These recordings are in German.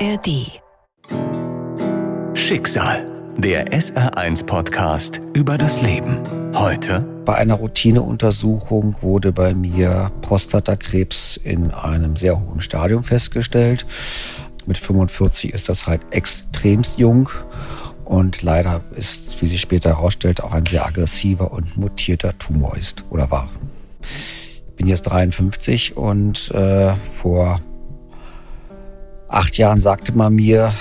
ARD. Schicksal. Der SR1-Podcast über das Leben. Heute. Bei einer Routineuntersuchung wurde bei mir Prostatakrebs in einem sehr hohen Stadium festgestellt. Mit 45 ist das halt extremst jung. Und leider ist, wie sich später herausstellt, auch ein sehr aggressiver und mutierter Tumor ist oder war. Ich bin jetzt 53 und äh, vor acht Jahren sagte man mir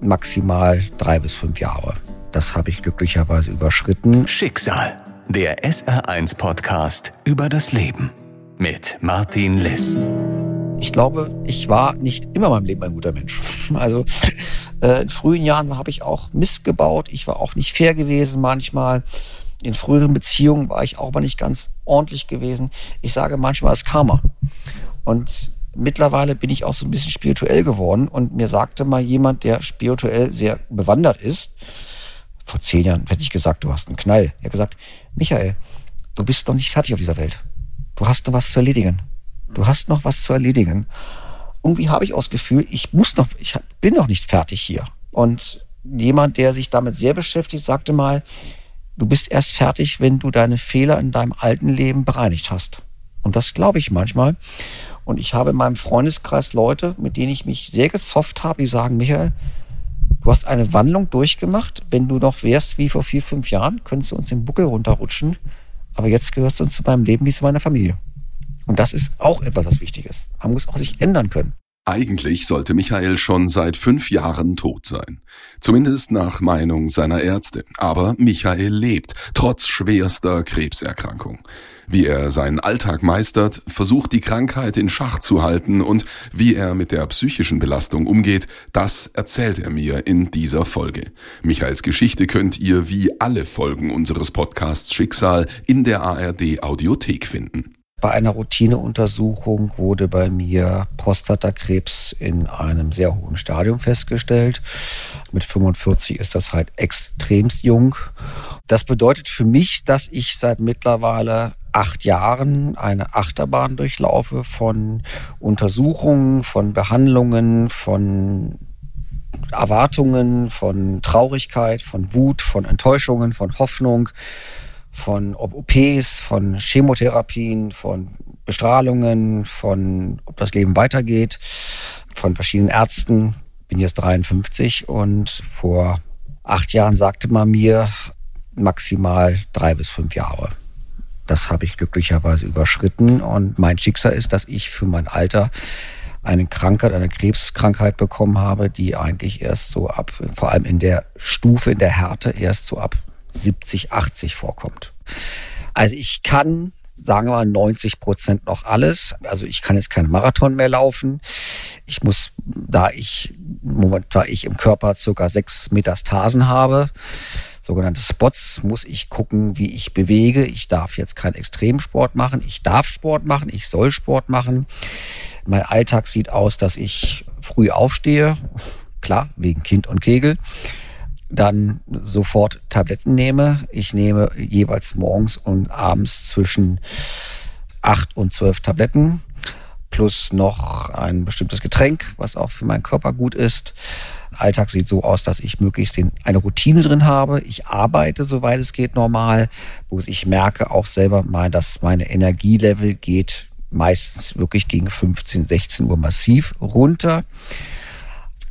maximal drei bis fünf Jahre. Das habe ich glücklicherweise überschritten. Schicksal. Der SR1-Podcast über das Leben. Mit Martin Liss. Ich glaube, ich war nicht immer in meinem Leben ein guter Mensch. Also äh, in frühen Jahren habe ich auch Mist gebaut. Ich war auch nicht fair gewesen manchmal. In früheren Beziehungen war ich auch mal nicht ganz ordentlich gewesen. Ich sage manchmal es Karma. Und mittlerweile bin ich auch so ein bisschen spirituell geworden. Und mir sagte mal jemand, der spirituell sehr bewandert ist, vor zehn Jahren hätte ich gesagt, du hast einen Knall. Er hat gesagt, Michael, du bist noch nicht fertig auf dieser Welt. Du hast noch was zu erledigen. Du hast noch was zu erledigen. Irgendwie habe ich auch das Gefühl, ich muss noch, ich bin noch nicht fertig hier. Und jemand, der sich damit sehr beschäftigt, sagte mal, du bist erst fertig, wenn du deine Fehler in deinem alten Leben bereinigt hast. Und das glaube ich manchmal. Und ich habe in meinem Freundeskreis Leute, mit denen ich mich sehr gezofft habe, die sagen, Michael, du hast eine Wandlung durchgemacht. Wenn du noch wärst wie vor vier, fünf Jahren, könntest du uns den Buckel runterrutschen. Aber jetzt gehörst du uns zu meinem Leben wie zu meiner Familie. Und das ist auch etwas, was wichtig ist. Man muss auch sich ändern können. Eigentlich sollte Michael schon seit fünf Jahren tot sein. Zumindest nach Meinung seiner Ärzte. Aber Michael lebt, trotz schwerster Krebserkrankung. Wie er seinen Alltag meistert, versucht die Krankheit in Schach zu halten und wie er mit der psychischen Belastung umgeht, das erzählt er mir in dieser Folge. Michaels Geschichte könnt ihr wie alle Folgen unseres Podcasts Schicksal in der ARD Audiothek finden. Bei einer Routineuntersuchung wurde bei mir Prostatakrebs in einem sehr hohen Stadium festgestellt. Mit 45 ist das halt extremst jung. Das bedeutet für mich, dass ich seit mittlerweile acht Jahren eine Achterbahn durchlaufe von Untersuchungen, von Behandlungen, von Erwartungen, von Traurigkeit, von Wut, von Enttäuschungen, von Hoffnung, von OPs, von Chemotherapien, von Bestrahlungen, von ob das Leben weitergeht, von verschiedenen Ärzten. Bin jetzt 53 und vor acht Jahren sagte man mir maximal drei bis fünf Jahre. Das habe ich glücklicherweise überschritten und mein Schicksal ist, dass ich für mein Alter eine Krankheit, eine Krebskrankheit bekommen habe, die eigentlich erst so ab, vor allem in der Stufe, in der Härte, erst so ab 70, 80 vorkommt. Also ich kann, sagen wir mal, 90 Prozent noch alles. Also ich kann jetzt keinen Marathon mehr laufen. Ich muss, da ich, Moment, da ich im Körper circa sechs Metastasen habe, sogenannte Spots, muss ich gucken, wie ich bewege. Ich darf jetzt keinen Extremsport machen. Ich darf Sport machen. Ich soll Sport machen. Mein Alltag sieht aus, dass ich früh aufstehe. Klar, wegen Kind und Kegel dann sofort Tabletten nehme. Ich nehme jeweils morgens und abends zwischen acht und zwölf Tabletten plus noch ein bestimmtes Getränk, was auch für meinen Körper gut ist. Alltag sieht so aus, dass ich möglichst eine Routine drin habe. Ich arbeite, soweit es geht, normal, wo ich merke auch selber mal, dass meine Energielevel geht meistens wirklich gegen 15, 16 Uhr massiv runter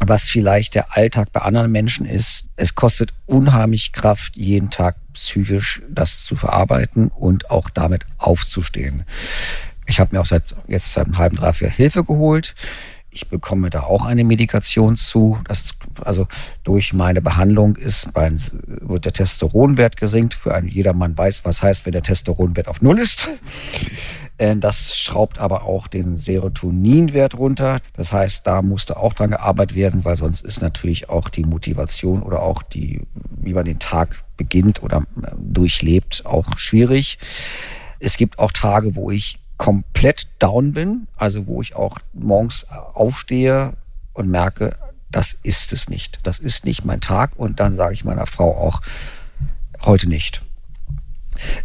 was vielleicht der Alltag bei anderen Menschen ist. Es kostet unheimlich Kraft, jeden Tag psychisch das zu verarbeiten und auch damit aufzustehen. Ich habe mir auch seit jetzt seit einem halben, dreiviertel Hilfe geholt. Ich bekomme da auch eine Medikation zu. Das, also durch meine Behandlung ist mein, wird der Testosteronwert gesenkt. Für einen jedermann weiß, was heißt, wenn der Testosteronwert auf Null ist. Äh, das schraubt aber auch den Serotoninwert runter. Das heißt, da musste auch dran gearbeitet werden, weil sonst ist natürlich auch die Motivation oder auch die, wie man den Tag beginnt oder äh, durchlebt, auch schwierig. Es gibt auch Tage, wo ich komplett down bin, also wo ich auch morgens aufstehe und merke, das ist es nicht. Das ist nicht mein Tag. Und dann sage ich meiner Frau auch, heute nicht.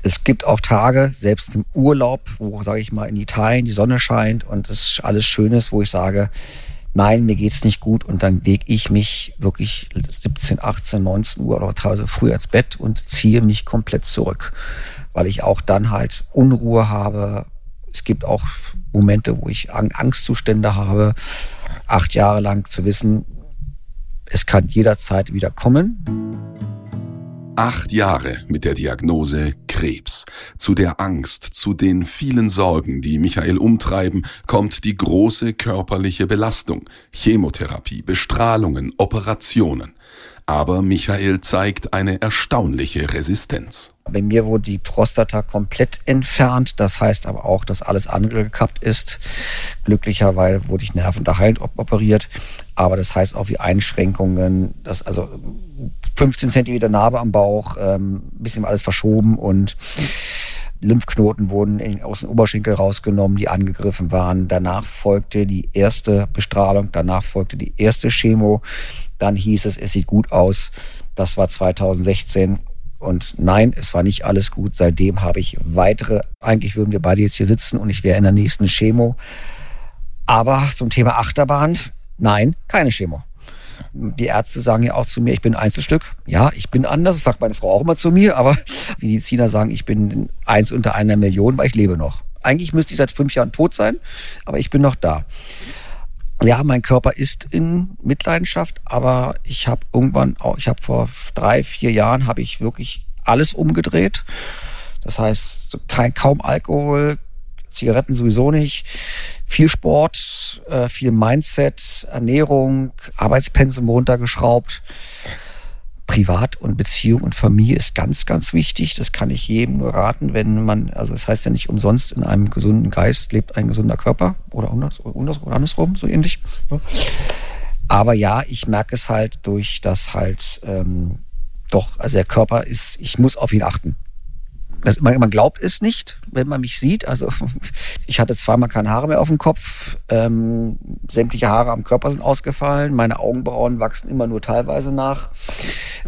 Es gibt auch Tage, selbst im Urlaub, wo, sage ich mal, in Italien die Sonne scheint und es alles schön ist, wo ich sage, nein, mir geht's nicht gut und dann lege ich mich wirklich 17, 18, 19 Uhr oder teilweise früh ins Bett und ziehe mich komplett zurück, weil ich auch dann halt Unruhe habe. Es gibt auch Momente, wo ich Angstzustände habe, acht Jahre lang zu wissen, es kann jederzeit wieder kommen. Acht Jahre mit der Diagnose Krebs. Zu der Angst, zu den vielen Sorgen, die Michael umtreiben, kommt die große körperliche Belastung, Chemotherapie, Bestrahlungen, Operationen. Aber Michael zeigt eine erstaunliche Resistenz. Bei mir wurde die Prostata komplett entfernt. Das heißt aber auch, dass alles andere gekappt ist. Glücklicherweise wurde ich nervenunterheilend operiert. Aber das heißt auch wie Einschränkungen, dass also 15 Zentimeter Narbe am Bauch, ähm, bisschen alles verschoben und Lymphknoten wurden aus dem Oberschenkel rausgenommen, die angegriffen waren. Danach folgte die erste Bestrahlung, danach folgte die erste Chemo. Dann hieß es, es sieht gut aus. Das war 2016. Und nein, es war nicht alles gut. Seitdem habe ich weitere, eigentlich würden wir beide jetzt hier sitzen und ich wäre in der nächsten Chemo. Aber zum Thema Achterbahn, nein, keine Chemo. Die Ärzte sagen ja auch zu mir, ich bin Einzelstück. Ja, ich bin anders, das sagt meine Frau auch immer zu mir, aber Mediziner sagen, ich bin eins unter einer Million, weil ich lebe noch. Eigentlich müsste ich seit fünf Jahren tot sein, aber ich bin noch da. Ja, mein Körper ist in Mitleidenschaft, aber ich habe irgendwann auch, ich habe vor drei, vier Jahren habe ich wirklich alles umgedreht. Das heißt, kein, kaum Alkohol, Zigaretten sowieso nicht. Viel Sport, äh, viel Mindset, Ernährung, Arbeitspensum runtergeschraubt. Privat und Beziehung und Familie ist ganz, ganz wichtig. Das kann ich jedem nur raten, wenn man, also das heißt ja nicht umsonst, in einem gesunden Geist lebt ein gesunder Körper oder, andersrum, so ähnlich. Aber ja, ich merke es halt durch das halt ähm, doch, also der Körper ist, ich muss auf ihn achten. Das, man, man, glaubt es nicht, wenn man mich sieht. Also ich hatte zweimal keine Haare mehr auf dem Kopf. Ähm, sämtliche Haare am Körper sind ausgefallen. Meine Augenbrauen wachsen immer nur teilweise nach.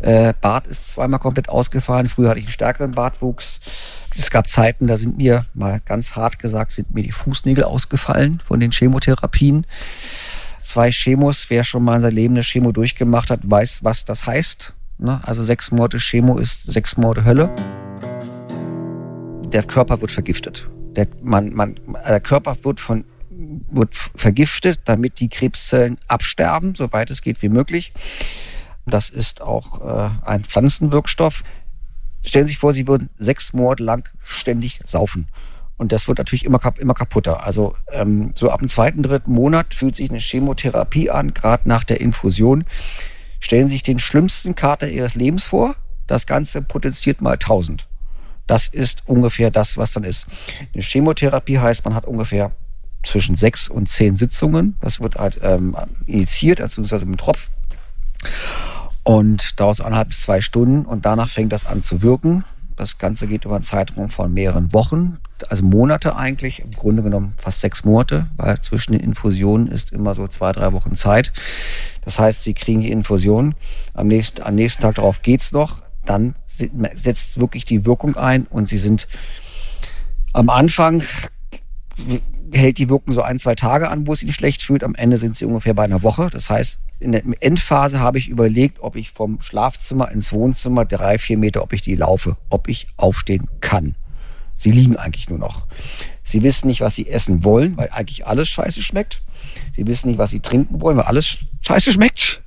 Äh, Bart ist zweimal komplett ausgefallen. Früher hatte ich einen stärkeren Bartwuchs. Es gab Zeiten, da sind mir, mal ganz hart gesagt, sind mir die Fußnägel ausgefallen von den Chemotherapien. Zwei Chemos, wer schon mal in seinem Leben eine Chemo durchgemacht hat, weiß, was das heißt. Ne? Also sechs Monate Chemo ist sechs Monate Hölle der Körper wird vergiftet. Der, man, man, der Körper wird, von, wird vergiftet, damit die Krebszellen absterben, soweit es geht wie möglich. Das ist auch äh, ein Pflanzenwirkstoff. Stellen Sie sich vor, Sie würden sechs Monate lang ständig saufen. Und das wird natürlich immer, immer kaputter. Also ähm, so ab dem zweiten, dritten Monat fühlt sich eine Chemotherapie an, gerade nach der Infusion. Stellen Sie sich den schlimmsten Kater Ihres Lebens vor. Das Ganze potenziert mal 1000. Das ist ungefähr das, was dann ist. Eine Chemotherapie heißt, man hat ungefähr zwischen sechs und zehn Sitzungen. Das wird halt ähm, initiiert, also mit einem Tropf. Und dauert eineinhalb bis zwei Stunden und danach fängt das an zu wirken. Das Ganze geht über einen Zeitraum von mehreren Wochen, also Monate eigentlich, im Grunde genommen fast sechs Monate, weil zwischen den Infusionen ist immer so zwei, drei Wochen Zeit. Das heißt, Sie kriegen die Infusion, am nächsten, am nächsten Tag darauf geht's noch dann setzt wirklich die Wirkung ein und sie sind am Anfang hält die Wirkung so ein, zwei Tage an, wo es ihnen schlecht fühlt. Am Ende sind sie ungefähr bei einer Woche. Das heißt, in der Endphase habe ich überlegt, ob ich vom Schlafzimmer ins Wohnzimmer drei, vier Meter, ob ich die laufe, ob ich aufstehen kann. Sie liegen eigentlich nur noch. Sie wissen nicht, was sie essen wollen, weil eigentlich alles scheiße schmeckt. Sie wissen nicht, was sie trinken wollen, weil alles scheiße schmeckt.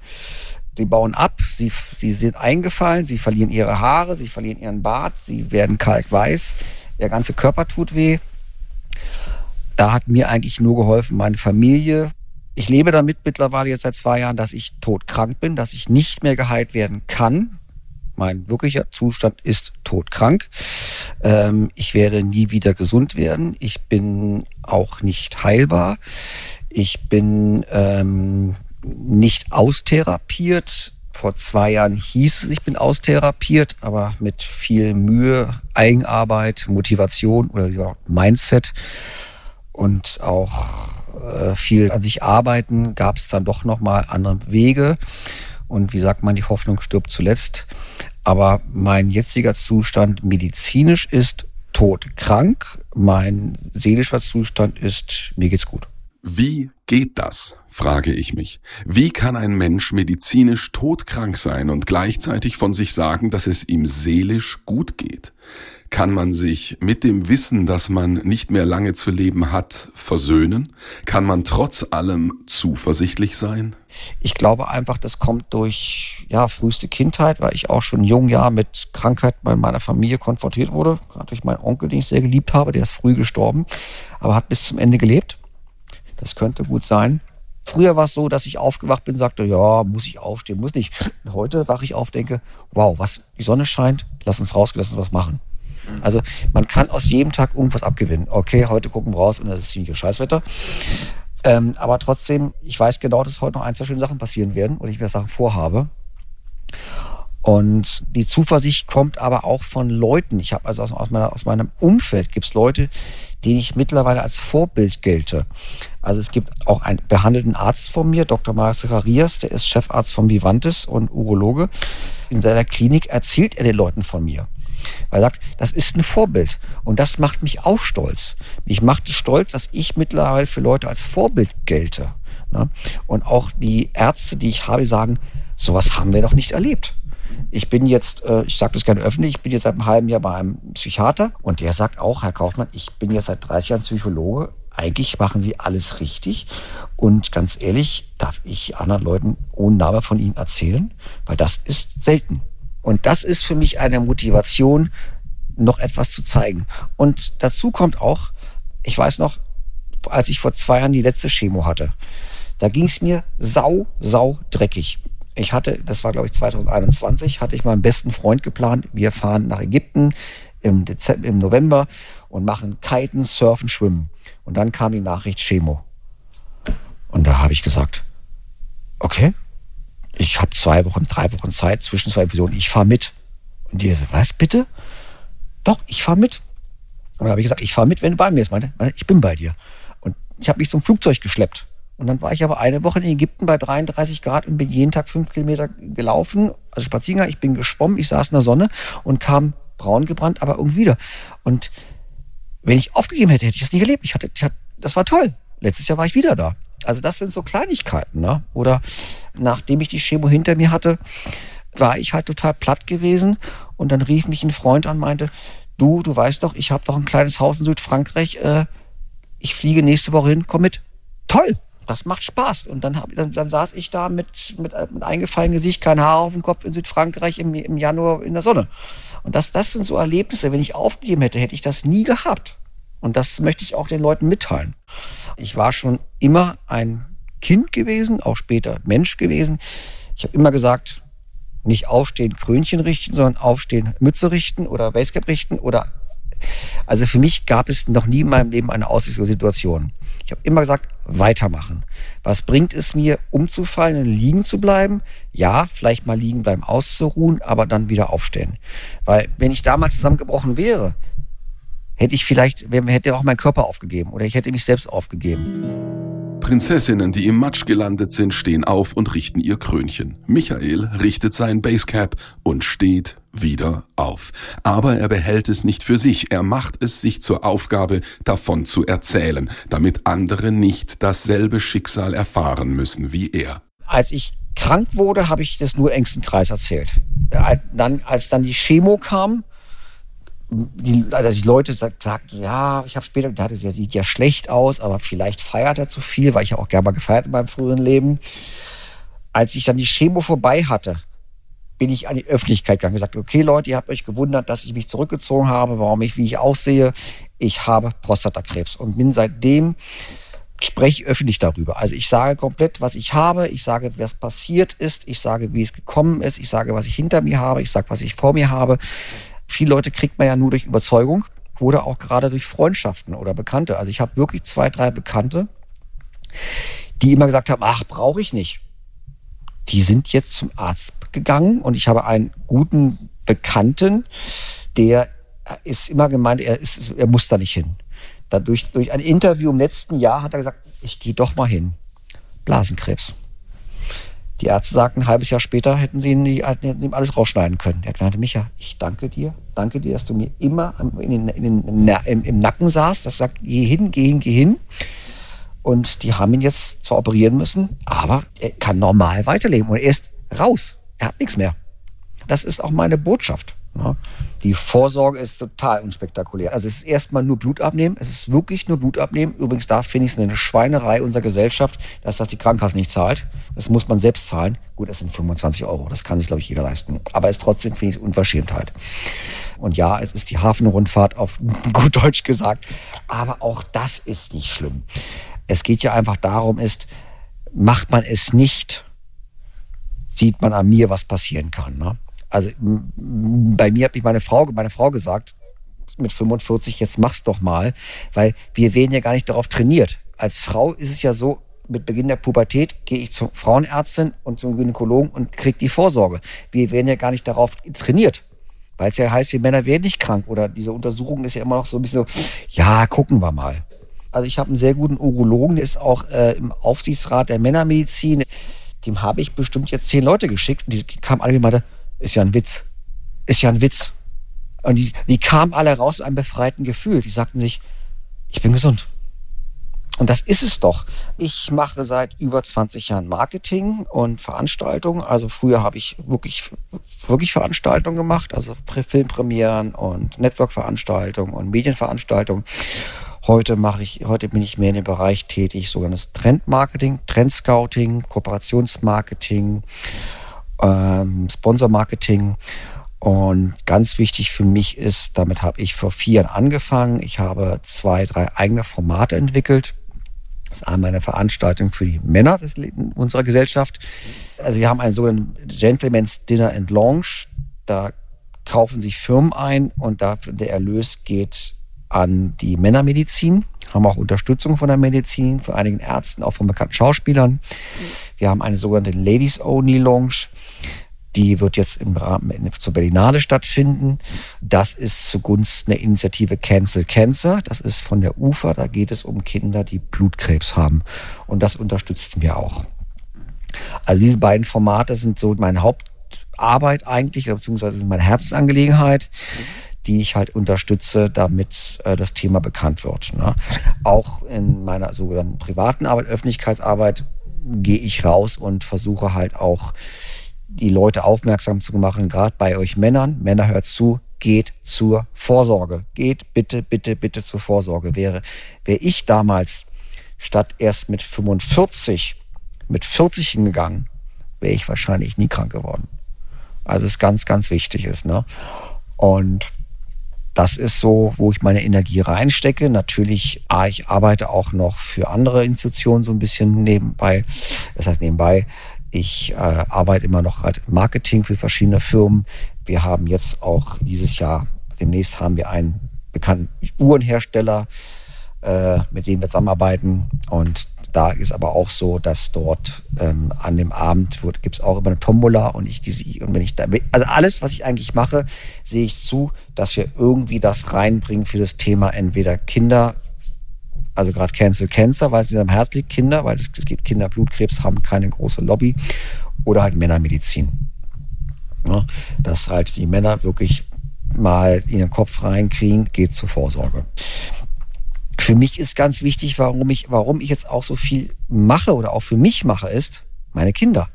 Sie bauen ab, sie, sie sind eingefallen, sie verlieren ihre Haare, sie verlieren ihren Bart, sie werden kalkweiß, ihr ganzer Körper tut weh. Da hat mir eigentlich nur geholfen meine Familie. Ich lebe damit mittlerweile jetzt seit zwei Jahren, dass ich todkrank bin, dass ich nicht mehr geheilt werden kann. Mein wirklicher Zustand ist todkrank. Ähm, ich werde nie wieder gesund werden. Ich bin auch nicht heilbar. Ich bin ähm, nicht austherapiert. Vor zwei Jahren hieß es, ich bin austherapiert, aber mit viel Mühe, Eigenarbeit, Motivation oder Mindset und auch äh, viel an sich arbeiten, gab es dann doch nochmal andere Wege. Und wie sagt man, die Hoffnung stirbt zuletzt. Aber mein jetziger Zustand medizinisch ist todkrank. Mein seelischer Zustand ist, mir geht's gut. Wie geht das? frage ich mich. Wie kann ein Mensch medizinisch todkrank sein und gleichzeitig von sich sagen, dass es ihm seelisch gut geht? Kann man sich mit dem Wissen, dass man nicht mehr lange zu leben hat, versöhnen? Kann man trotz allem zuversichtlich sein? Ich glaube einfach, das kommt durch ja, früheste Kindheit, weil ich auch schon jung ja mit Krankheit bei meiner Familie konfrontiert wurde. Gerade durch meinen Onkel, den ich sehr geliebt habe, der ist früh gestorben, aber hat bis zum Ende gelebt. Das könnte gut sein. Früher war es so, dass ich aufgewacht bin, sagte, ja, muss ich aufstehen, muss nicht. Heute wache ich auf, denke, wow, was, die Sonne scheint, lass uns rausgehen, lass uns was machen. Also man kann aus jedem Tag irgendwas abgewinnen. Okay, heute gucken wir raus und das ist ziemlich Scheißwetter. Ähm, aber trotzdem, ich weiß genau, dass heute noch ein, zwei schöne Sachen passieren werden und ich mir Sachen vorhabe. Und die Zuversicht kommt aber auch von Leuten. Ich habe also aus, aus, meiner, aus meinem Umfeld gibt es Leute, denen ich mittlerweile als Vorbild gelte. Also es gibt auch einen behandelten Arzt von mir, Dr. Marius Zacharias, der ist Chefarzt von Vivantes und Urologe. In seiner Klinik erzählt er den Leuten von mir. Weil er sagt, das ist ein Vorbild. Und das macht mich auch stolz. Mich macht es stolz, dass ich mittlerweile für Leute als Vorbild gelte. Ne? Und auch die Ärzte, die ich habe, sagen, sowas haben wir noch nicht erlebt. Ich bin jetzt, äh, ich sage das gerne öffentlich, ich bin jetzt seit einem halben Jahr bei einem Psychiater und der sagt auch, Herr Kaufmann, ich bin jetzt seit 30 Jahren Psychologe. Eigentlich machen Sie alles richtig. Und ganz ehrlich, darf ich anderen Leuten ohne Name von Ihnen erzählen? Weil das ist selten. Und das ist für mich eine Motivation, noch etwas zu zeigen. Und dazu kommt auch, ich weiß noch, als ich vor zwei Jahren die letzte Chemo hatte, da ging es mir sau, sau dreckig. Ich hatte, das war glaube ich 2021, hatte ich meinen besten Freund geplant, wir fahren nach Ägypten im, Dezember, im November und machen Kiten, Surfen, Schwimmen. Und dann kam die Nachricht Chemo. Und da habe ich gesagt, okay, ich habe zwei Wochen, drei Wochen Zeit zwischen zwei Episoden, ich fahre mit. Und die so, was bitte? Doch, ich fahre mit. Und dann habe ich gesagt, ich fahre mit, wenn du bei mir bist. Meine, ich bin bei dir. Und ich habe mich zum Flugzeug geschleppt. Und dann war ich aber eine Woche in Ägypten bei 33 Grad und bin jeden Tag fünf Kilometer gelaufen, also Spaziergang. Ich bin geschwommen, ich saß in der Sonne und kam braun gebrannt, aber irgendwie wieder. Und wenn ich aufgegeben hätte, hätte ich das nicht erlebt. Ich hatte, ich hatte, das war toll. Letztes Jahr war ich wieder da. Also das sind so Kleinigkeiten. Ne? Oder nachdem ich die Chemo hinter mir hatte, war ich halt total platt gewesen. Und dann rief mich ein Freund an meinte, du, du weißt doch, ich habe doch ein kleines Haus in Südfrankreich. Äh, ich fliege nächste Woche hin, komm mit. Toll, das macht Spaß. Und dann, hab, dann, dann saß ich da mit, mit, mit eingefallenem Gesicht, kein Haar auf dem Kopf in Südfrankreich im, im Januar in der Sonne. Und das, das sind so Erlebnisse. Wenn ich aufgegeben hätte, hätte ich das nie gehabt. Und das möchte ich auch den Leuten mitteilen. Ich war schon immer ein Kind gewesen, auch später Mensch gewesen. Ich habe immer gesagt, nicht aufstehen, Krönchen richten, sondern aufstehen, Mütze richten oder Basecap richten oder also für mich gab es noch nie in meinem Leben eine aussichtslose Situation. Ich habe immer gesagt, weitermachen. Was bringt es mir, umzufallen und liegen zu bleiben? Ja, vielleicht mal liegen bleiben, auszuruhen, aber dann wieder aufstehen. Weil wenn ich damals zusammengebrochen wäre, hätte ich vielleicht, hätte auch mein Körper aufgegeben oder ich hätte mich selbst aufgegeben. Prinzessinnen, die im Matsch gelandet sind, stehen auf und richten ihr Krönchen. Michael richtet sein Basecap und steht wieder auf. Aber er behält es nicht für sich, er macht es sich zur Aufgabe, davon zu erzählen, damit andere nicht dasselbe Schicksal erfahren müssen wie er. Als ich krank wurde, habe ich das nur engsten Kreis erzählt. Dann, als dann die Chemo kam, die, also die Leute sagten, sagt, ja, ich habe später, hatte, der sieht ja schlecht aus, aber vielleicht feiert er zu viel, weil ich ja auch gerne mal gefeiert in meinem früheren Leben. Als ich dann die Chemo vorbei hatte, bin ich an die Öffentlichkeit gegangen gesagt, okay Leute, ihr habt euch gewundert, dass ich mich zurückgezogen habe, warum ich, wie ich aussehe. Ich habe Prostatakrebs und bin seitdem spreche öffentlich darüber. Also ich sage komplett, was ich habe, ich sage, was passiert ist, ich sage, wie es gekommen ist, ich sage, was ich hinter mir habe, ich sage, was ich vor mir habe. Viele Leute kriegt man ja nur durch Überzeugung oder auch gerade durch Freundschaften oder Bekannte. Also ich habe wirklich zwei, drei Bekannte, die immer gesagt haben, ach, brauche ich nicht. Die sind jetzt zum Arzt gegangen und ich habe einen guten Bekannten, der ist immer gemeint, er, ist, er muss da nicht hin. Dadurch, durch ein Interview im letzten Jahr hat er gesagt, ich gehe doch mal hin. Blasenkrebs. Die Ärzte sagten, ein halbes Jahr später hätten sie, ihn, hätten ihm alles rausschneiden können. Er meinte, Micha, ich danke dir, danke dir, dass du mir immer in den, in den, im, im Nacken saßt, das sagt, geh hin, geh hin, geh hin. Und die haben ihn jetzt zwar operieren müssen, aber er kann normal weiterleben und er ist raus. Er hat nichts mehr. Das ist auch meine Botschaft. Die Vorsorge ist total unspektakulär. Also es ist erstmal nur Blut abnehmen. Es ist wirklich nur Blut abnehmen. Übrigens, da finde ich es eine Schweinerei unserer Gesellschaft, dass das die Krankenkasse nicht zahlt. Das muss man selbst zahlen. Gut, das sind 25 Euro. Das kann sich, glaube ich, jeder leisten. Aber es trotzdem finde ich Unverschämtheit. Und ja, es ist die Hafenrundfahrt auf gut Deutsch gesagt. Aber auch das ist nicht schlimm. Es geht ja einfach darum, ist, macht man es nicht, sieht man an mir, was passieren kann. Ne? Also bei mir hat mich meine Frau, meine Frau gesagt, mit 45, jetzt mach's doch mal, weil wir werden ja gar nicht darauf trainiert. Als Frau ist es ja so, mit Beginn der Pubertät gehe ich zur Frauenärztin und zum Gynäkologen und kriege die Vorsorge. Wir werden ja gar nicht darauf trainiert. Weil es ja heißt, wir Männer werden nicht krank. Oder diese Untersuchung ist ja immer noch so ein bisschen so, ja, gucken wir mal. Also ich habe einen sehr guten Urologen, der ist auch äh, im Aufsichtsrat der Männermedizin. Dem habe ich bestimmt jetzt zehn Leute geschickt und die kamen alle und meinte, ist ja ein Witz. Ist ja ein Witz. Und die, die kamen alle raus mit einem befreiten Gefühl. Die sagten sich, ich bin gesund. Und das ist es doch. Ich mache seit über 20 Jahren Marketing und Veranstaltungen. Also früher habe ich wirklich, wirklich Veranstaltungen gemacht, also Filmpremieren und Network-Veranstaltungen und Medienveranstaltungen. Heute mache ich, heute bin ich mehr in dem Bereich tätig, sogenanntes Trendmarketing, Trendscouting, Kooperationsmarketing, ähm, Sponsormarketing. Und ganz wichtig für mich ist, damit habe ich vor vier Jahren angefangen. Ich habe zwei, drei eigene Formate entwickelt. Das ist einmal eine Veranstaltung für die Männer unserer Gesellschaft. Also wir haben einen sogenannten Gentleman's Dinner and Launch. Da kaufen sich Firmen ein und der Erlös geht an die Männermedizin, haben auch Unterstützung von der Medizin, von einigen Ärzten, auch von bekannten Schauspielern. Wir haben eine sogenannte Ladies Only Lounge. Die wird jetzt im Rahmen zur Berlinale stattfinden. Das ist zugunsten der Initiative Cancel Cancer. Das ist von der UFA. Da geht es um Kinder, die Blutkrebs haben. Und das unterstützen wir auch. Also diese beiden Formate sind so meine Hauptarbeit eigentlich, beziehungsweise sind meine Herzensangelegenheit die ich halt unterstütze, damit äh, das Thema bekannt wird. Ne? Auch in meiner sogenannten privaten Arbeit, Öffentlichkeitsarbeit, gehe ich raus und versuche halt auch die Leute aufmerksam zu machen, gerade bei euch Männern. Männer hört zu, geht zur Vorsorge. Geht bitte, bitte, bitte zur Vorsorge. Wäre, wäre ich damals statt erst mit 45 mit 40 hingegangen, wäre ich wahrscheinlich nie krank geworden. Also es ganz, ganz wichtig ist. Ne? Und das ist so, wo ich meine Energie reinstecke. Natürlich, ich arbeite auch noch für andere Institutionen so ein bisschen nebenbei. Das heißt nebenbei, ich äh, arbeite immer noch halt Marketing für verschiedene Firmen. Wir haben jetzt auch dieses Jahr, demnächst haben wir einen bekannten Uhrenhersteller, äh, mit dem wir zusammenarbeiten. Und da ist aber auch so, dass dort ähm, an dem Abend gibt es auch immer eine Tombola und ich diese und wenn ich da also alles, was ich eigentlich mache, sehe ich zu, dass wir irgendwie das reinbringen für das Thema entweder Kinder, also gerade Cancel Cancer, weil es mir am Herz liegt, Kinder, weil es gibt Kinder Blutkrebs haben keine große Lobby oder halt Männermedizin. Ja, dass halt die Männer wirklich mal in den Kopf reinkriegen, geht zur Vorsorge für mich ist ganz wichtig, warum ich, warum ich jetzt auch so viel mache oder auch für mich mache, ist meine Kinder.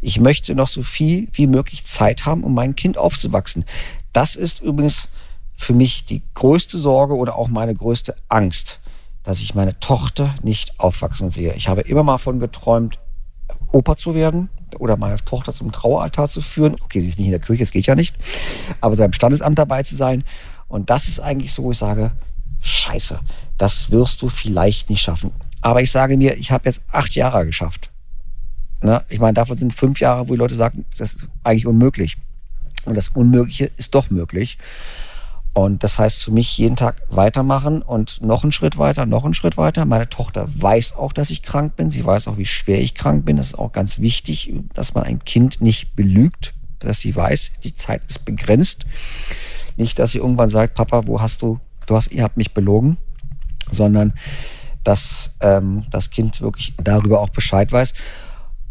Ich möchte noch so viel wie möglich Zeit haben, um mein Kind aufzuwachsen. Das ist übrigens für mich die größte Sorge oder auch meine größte Angst, dass ich meine Tochter nicht aufwachsen sehe. Ich habe immer mal davon geträumt, Opa zu werden oder meine Tochter zum Traueraltar zu führen. Okay, sie ist nicht in der Kirche, es geht ja nicht, aber beim Standesamt dabei zu sein. Und das ist eigentlich so, wo ich sage, scheiße, das wirst du vielleicht nicht schaffen. Aber ich sage mir, ich habe jetzt acht Jahre geschafft. Ne? Ich meine, davon sind fünf Jahre, wo die Leute sagen, das ist eigentlich unmöglich. Und das Unmögliche ist doch möglich. Und das heißt für mich jeden Tag weitermachen und noch einen Schritt weiter, noch einen Schritt weiter. Meine Tochter weiß auch, dass ich krank bin. Sie weiß auch, wie schwer ich krank bin. Das ist auch ganz wichtig, dass man ein Kind nicht belügt, dass sie weiß, die Zeit ist begrenzt. Nicht, dass sie irgendwann sagt, Papa, wo hast du du hast, ihr habt mich belogen, sondern dass ähm, das Kind wirklich darüber auch Bescheid weiß.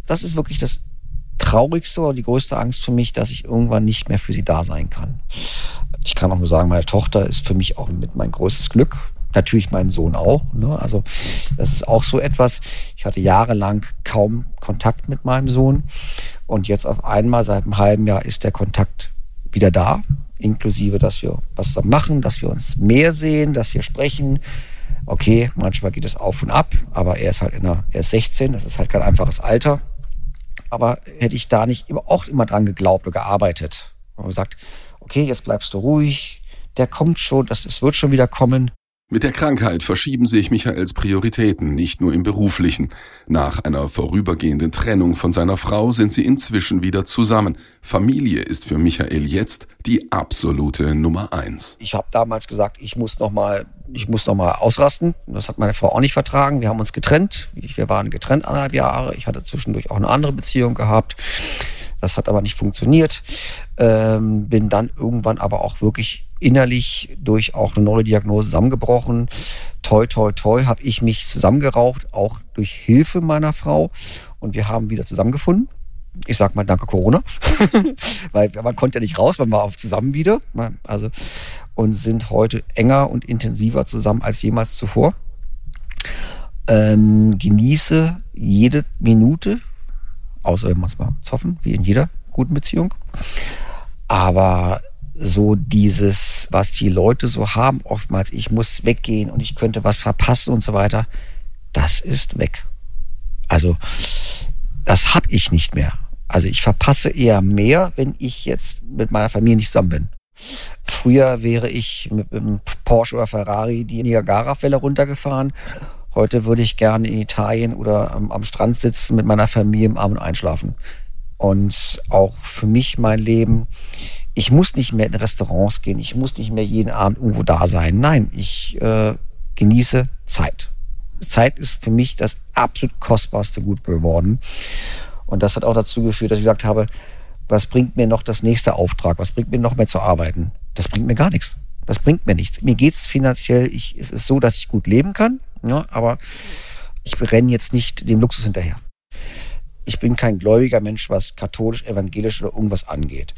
Das ist wirklich das Traurigste oder die größte Angst für mich, dass ich irgendwann nicht mehr für sie da sein kann. Ich kann auch nur sagen, meine Tochter ist für mich auch mit mein größtes Glück. Natürlich meinen Sohn auch. Ne? Also das ist auch so etwas. Ich hatte jahrelang kaum Kontakt mit meinem Sohn. Und jetzt auf einmal, seit einem halben Jahr, ist der Kontakt wieder da. Inklusive, dass wir was da machen, dass wir uns mehr sehen, dass wir sprechen. Okay, manchmal geht es auf und ab, aber er ist halt in der, er ist 16, das ist halt kein einfaches Alter. Aber hätte ich da nicht immer, auch immer dran geglaubt oder gearbeitet und gesagt, okay, jetzt bleibst du ruhig, der kommt schon, das, es wird schon wieder kommen. Mit der Krankheit verschieben sich Michaels Prioritäten, nicht nur im beruflichen. Nach einer vorübergehenden Trennung von seiner Frau sind sie inzwischen wieder zusammen. Familie ist für Michael jetzt die absolute Nummer eins. Ich habe damals gesagt, ich muss noch mal, ich muss noch mal ausrasten. Das hat meine Frau auch nicht vertragen. Wir haben uns getrennt. Wir waren getrennt anderthalb Jahre. Ich hatte zwischendurch auch eine andere Beziehung gehabt. Das hat aber nicht funktioniert. Ähm, bin dann irgendwann aber auch wirklich innerlich durch auch eine neue Diagnose zusammengebrochen. Toi, toi, toi, habe ich mich zusammengeraucht, auch durch Hilfe meiner Frau. Und wir haben wieder zusammengefunden. Ich sag mal, danke Corona. Weil man konnte ja nicht raus, man war auch zusammen wieder. Also, und sind heute enger und intensiver zusammen als jemals zuvor. Ähm, genieße jede Minute, außer wenn man es mal zoffen, wie in jeder guten Beziehung. Aber so dieses, was die Leute so haben, oftmals, ich muss weggehen und ich könnte was verpassen und so weiter, das ist weg. Also, das habe ich nicht mehr. Also ich verpasse eher mehr, wenn ich jetzt mit meiner Familie nicht zusammen bin. Früher wäre ich mit einem Porsche oder Ferrari die Niagara-Fälle runtergefahren. Heute würde ich gerne in Italien oder am, am Strand sitzen mit meiner Familie im Arm und einschlafen. Und auch für mich mein Leben, ich muss nicht mehr in Restaurants gehen, ich muss nicht mehr jeden Abend irgendwo da sein. Nein, ich äh, genieße Zeit. Zeit ist für mich das absolut kostbarste Gut geworden. Und das hat auch dazu geführt, dass ich gesagt habe, was bringt mir noch das nächste Auftrag? Was bringt mir noch mehr zu arbeiten? Das bringt mir gar nichts. Das bringt mir nichts. Mir geht's finanziell, ich, es ist so, dass ich gut leben kann, ja, aber ich renne jetzt nicht dem Luxus hinterher ich bin kein gläubiger Mensch, was katholisch, evangelisch oder irgendwas angeht.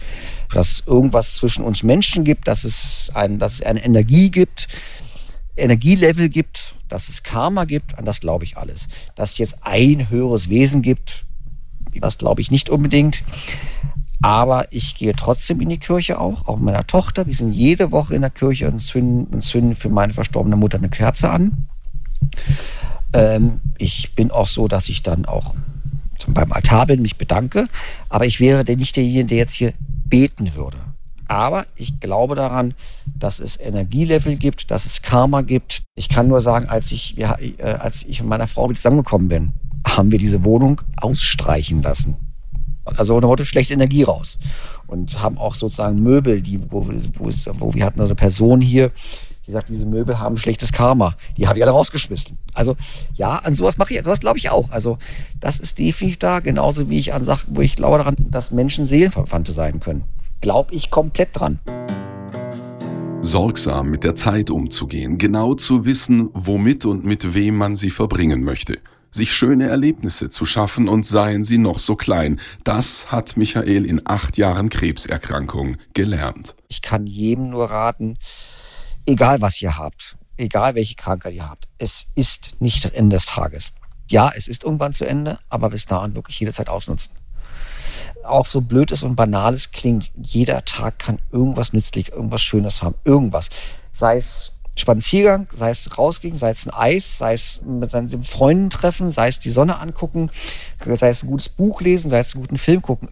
Dass irgendwas zwischen uns Menschen gibt, dass es, ein, dass es eine Energie gibt, Energielevel gibt, dass es Karma gibt, an das glaube ich alles. Dass es jetzt ein höheres Wesen gibt, das glaube ich nicht unbedingt. Aber ich gehe trotzdem in die Kirche auch, auch mit meiner Tochter. Wir sind jede Woche in der Kirche und zünden, und zünden für meine verstorbene Mutter eine Kerze an. Ähm, ich bin auch so, dass ich dann auch beim Altar bin, mich bedanke. Aber ich wäre nicht derjenige, der jetzt hier beten würde. Aber ich glaube daran, dass es Energielevel gibt, dass es Karma gibt. Ich kann nur sagen, als ich, ja, äh, als ich mit meiner Frau zusammengekommen bin, haben wir diese Wohnung ausstreichen lassen. Also da wurde schlechte Energie raus. Und haben auch sozusagen Möbel, die, wo, wo, wo wir hatten also eine Person hier, die sagt, diese Möbel haben schlechtes Karma. Die habe ich alle rausgeschmissen. Also ja, an sowas mache ich, sowas glaube ich auch. Also das ist definitiv da, genauso wie ich an Sachen, wo ich glaube daran, dass Menschen Seelenverwandte sein können. Glaube ich komplett dran. Sorgsam mit der Zeit umzugehen, genau zu wissen, womit und mit wem man sie verbringen möchte sich schöne Erlebnisse zu schaffen und seien sie noch so klein. Das hat Michael in acht Jahren Krebserkrankung gelernt. Ich kann jedem nur raten, egal was ihr habt, egal welche Krankheit ihr habt, es ist nicht das Ende des Tages. Ja, es ist irgendwann zu Ende, aber bis dahin wirklich jede Zeit ausnutzen. Auch so blöd es und banal es klingt, jeder Tag kann irgendwas nützlich, irgendwas Schönes haben, irgendwas. Sei es Spaziergang, sei es rausgehen, sei es ein Eis, sei es mit seinen Freunden treffen, sei es die Sonne angucken, sei es ein gutes Buch lesen, sei es einen guten Film gucken.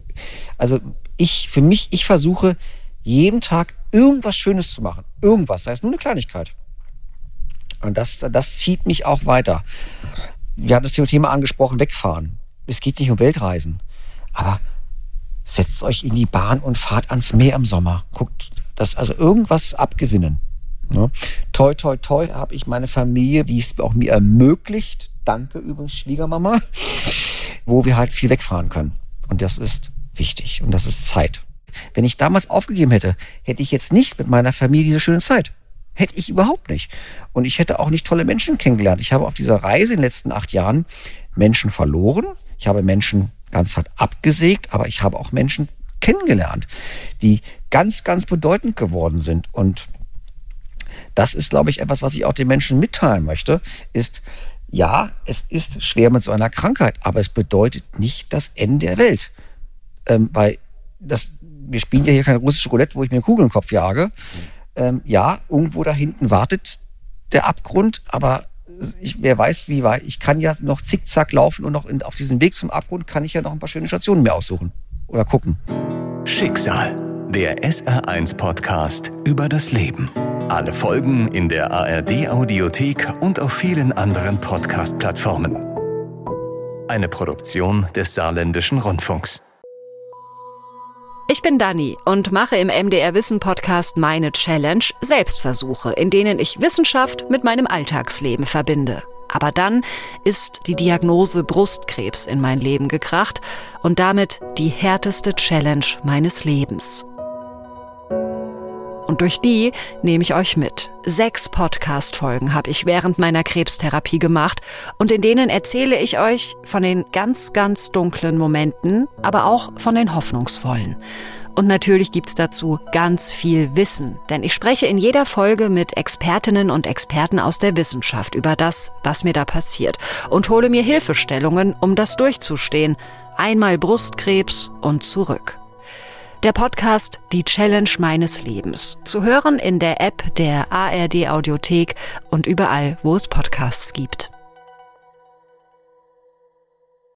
Also ich, für mich, ich versuche jeden Tag irgendwas Schönes zu machen. Irgendwas, sei es nur eine Kleinigkeit. Und das, das zieht mich auch weiter. Wir hatten das Thema angesprochen, wegfahren. Es geht nicht um Weltreisen. Aber setzt euch in die Bahn und fahrt ans Meer im Sommer. Guckt, das also irgendwas abgewinnen. Ja. Toi, toi, toi habe ich meine Familie, die es auch mir ermöglicht. Danke übrigens, Schwiegermama, wo wir halt viel wegfahren können. Und das ist wichtig und das ist Zeit. Wenn ich damals aufgegeben hätte, hätte ich jetzt nicht mit meiner Familie diese schöne Zeit. Hätte ich überhaupt nicht. Und ich hätte auch nicht tolle Menschen kennengelernt. Ich habe auf dieser Reise in den letzten acht Jahren Menschen verloren. Ich habe Menschen ganz hart abgesägt, aber ich habe auch Menschen kennengelernt, die ganz, ganz bedeutend geworden sind. Und das ist, glaube ich, etwas, was ich auch den Menschen mitteilen möchte, ist, ja, es ist schwer mit so einer Krankheit, aber es bedeutet nicht das Ende der Welt. Ähm, weil das, wir spielen ja hier kein russisches Roulette, wo ich mir einen Kugel im Kopf jage. Ähm, ja, irgendwo da hinten wartet der Abgrund, aber ich, wer weiß, wie weit. Ich kann ja noch zickzack laufen und noch in, auf diesem Weg zum Abgrund kann ich ja noch ein paar schöne Stationen mir aussuchen oder gucken. Schicksal, der SR1-Podcast über das Leben. Alle Folgen in der ARD-Audiothek und auf vielen anderen Podcast-Plattformen. Eine Produktion des Saarländischen Rundfunks. Ich bin Dani und mache im MDR Wissen Podcast meine Challenge Selbstversuche, in denen ich Wissenschaft mit meinem Alltagsleben verbinde. Aber dann ist die Diagnose Brustkrebs in mein Leben gekracht und damit die härteste Challenge meines Lebens. Und durch die nehme ich euch mit. Sechs Podcast-Folgen habe ich während meiner Krebstherapie gemacht und in denen erzähle ich euch von den ganz, ganz dunklen Momenten, aber auch von den hoffnungsvollen. Und natürlich gibt's dazu ganz viel Wissen, denn ich spreche in jeder Folge mit Expertinnen und Experten aus der Wissenschaft über das, was mir da passiert und hole mir Hilfestellungen, um das durchzustehen. Einmal Brustkrebs und zurück. Der Podcast Die Challenge meines Lebens. Zu hören in der App der ARD Audiothek und überall, wo es Podcasts gibt.